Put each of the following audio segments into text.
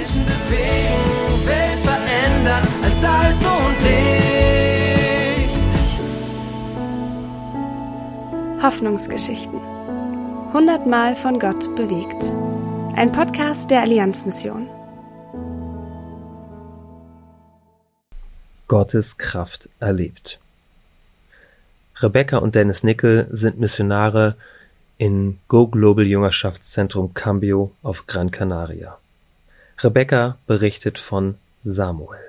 Menschen bewegen, Welt verändern als Salz und Licht. Hoffnungsgeschichten. Hundertmal von Gott bewegt. Ein Podcast der Allianzmission. Gottes Kraft erlebt. Rebecca und Dennis Nickel sind Missionare in Go Global Jüngerschaftszentrum Cambio auf Gran Canaria. Rebecca berichtet von Samuel.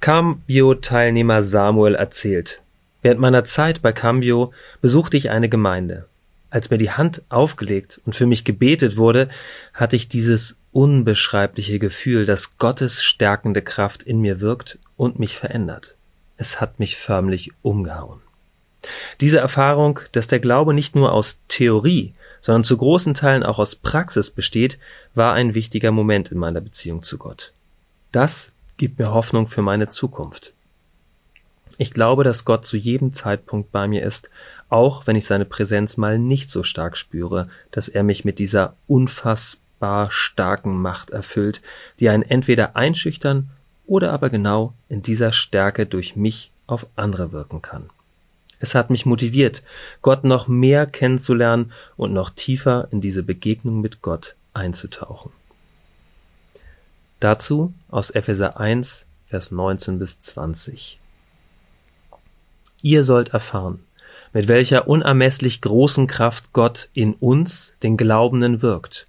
Cambio-Teilnehmer Samuel erzählt, während meiner Zeit bei Cambio besuchte ich eine Gemeinde. Als mir die Hand aufgelegt und für mich gebetet wurde, hatte ich dieses unbeschreibliche Gefühl, dass Gottes stärkende Kraft in mir wirkt und mich verändert. Es hat mich förmlich umgehauen. Diese Erfahrung, dass der Glaube nicht nur aus Theorie, sondern zu großen Teilen auch aus Praxis besteht, war ein wichtiger Moment in meiner Beziehung zu Gott. Das gibt mir Hoffnung für meine Zukunft. Ich glaube, dass Gott zu jedem Zeitpunkt bei mir ist, auch wenn ich seine Präsenz mal nicht so stark spüre, dass er mich mit dieser unfassbar starken Macht erfüllt, die einen entweder einschüchtern oder aber genau in dieser Stärke durch mich auf andere wirken kann. Es hat mich motiviert, Gott noch mehr kennenzulernen und noch tiefer in diese Begegnung mit Gott einzutauchen. Dazu aus Epheser 1, Vers 19 bis 20. Ihr sollt erfahren, mit welcher unermesslich großen Kraft Gott in uns, den Glaubenden, wirkt.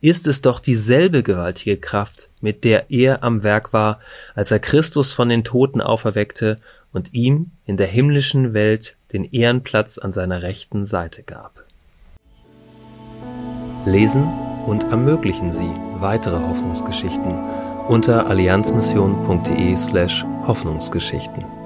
Ist es doch dieselbe gewaltige Kraft, mit der er am Werk war, als er Christus von den Toten auferweckte und ihm in der himmlischen Welt den Ehrenplatz an seiner rechten Seite gab. Lesen und ermöglichen Sie weitere Hoffnungsgeschichten unter allianzmission.de slash Hoffnungsgeschichten.